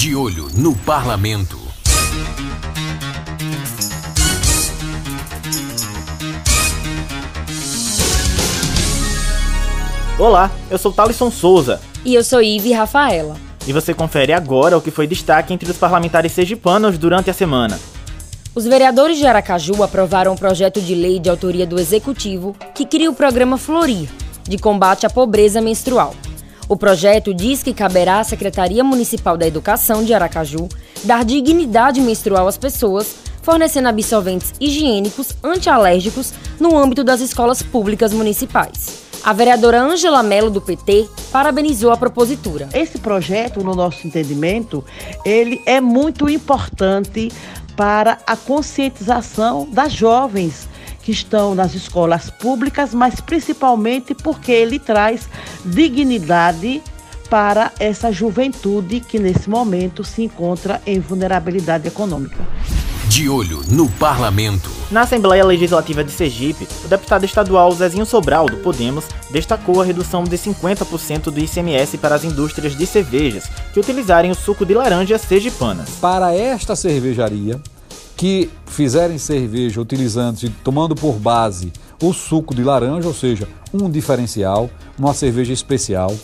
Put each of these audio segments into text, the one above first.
De olho no parlamento. Olá, eu sou Talisson Souza. E eu sou Ive Rafaela. E você confere agora o que foi destaque entre os parlamentares sergipanos durante a semana. Os vereadores de Aracaju aprovaram um projeto de lei de autoria do Executivo que cria o programa Florir, de combate à pobreza menstrual. O projeto diz que caberá à Secretaria Municipal da Educação de Aracaju dar dignidade menstrual às pessoas, fornecendo absorventes higiênicos antialérgicos no âmbito das escolas públicas municipais. A vereadora Ângela Mello, do PT, parabenizou a propositura. Esse projeto, no nosso entendimento, ele é muito importante para a conscientização das jovens que estão nas escolas públicas, mas principalmente porque ele traz dignidade para essa juventude que nesse momento se encontra em vulnerabilidade econômica. De olho no parlamento. Na Assembleia Legislativa de Sergipe, o deputado estadual Zezinho Sobral, do Podemos, destacou a redução de 50% do ICMS para as indústrias de cervejas que utilizarem o suco de laranja sergipanas. Para esta cervejaria, que fizerem cerveja utilizando, tomando por base o suco de laranja, ou seja, um diferencial, uma cerveja especial,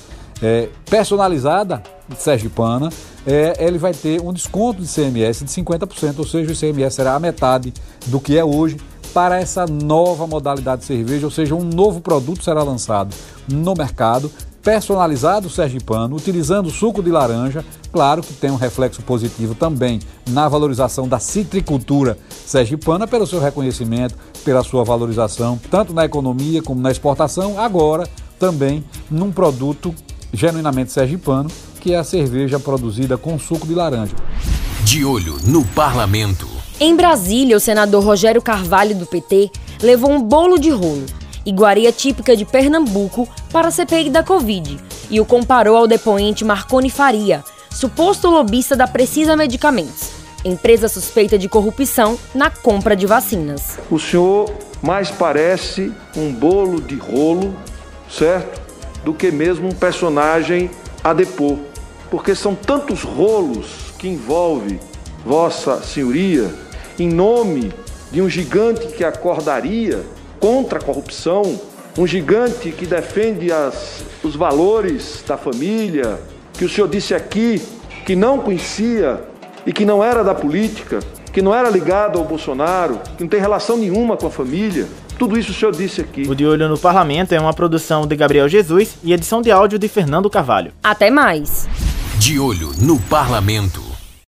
é, personalizada sergipana, é, ele vai ter um desconto de CMS de 50%, ou seja, o CMS será a metade do que é hoje para essa nova modalidade de cerveja, ou seja, um novo produto será lançado no mercado, personalizado sergipano, utilizando suco de laranja, claro que tem um reflexo positivo também na valorização da citricultura sergipana, pelo seu reconhecimento, pela sua valorização, tanto na economia como na exportação, agora também num produto genuinamente sergipano, que é a cerveja produzida com suco de laranja. De olho no parlamento. Em Brasília, o senador Rogério Carvalho, do PT, levou um bolo de rolo, iguaria típica de Pernambuco, para a CPI da Covid e o comparou ao depoente Marconi Faria, suposto lobista da Precisa Medicamentos, empresa suspeita de corrupção na compra de vacinas. O senhor mais parece um bolo de rolo, certo? Do que mesmo um personagem a depor. Porque são tantos rolos que envolve Vossa Senhoria em nome de um gigante que acordaria contra a corrupção, um gigante que defende as, os valores da família, que o senhor disse aqui que não conhecia e que não era da política, que não era ligado ao Bolsonaro, que não tem relação nenhuma com a família. Tudo isso o senhor disse aqui. O De Olho no Parlamento é uma produção de Gabriel Jesus e edição de áudio de Fernando Carvalho. Até mais. De Olho no Parlamento.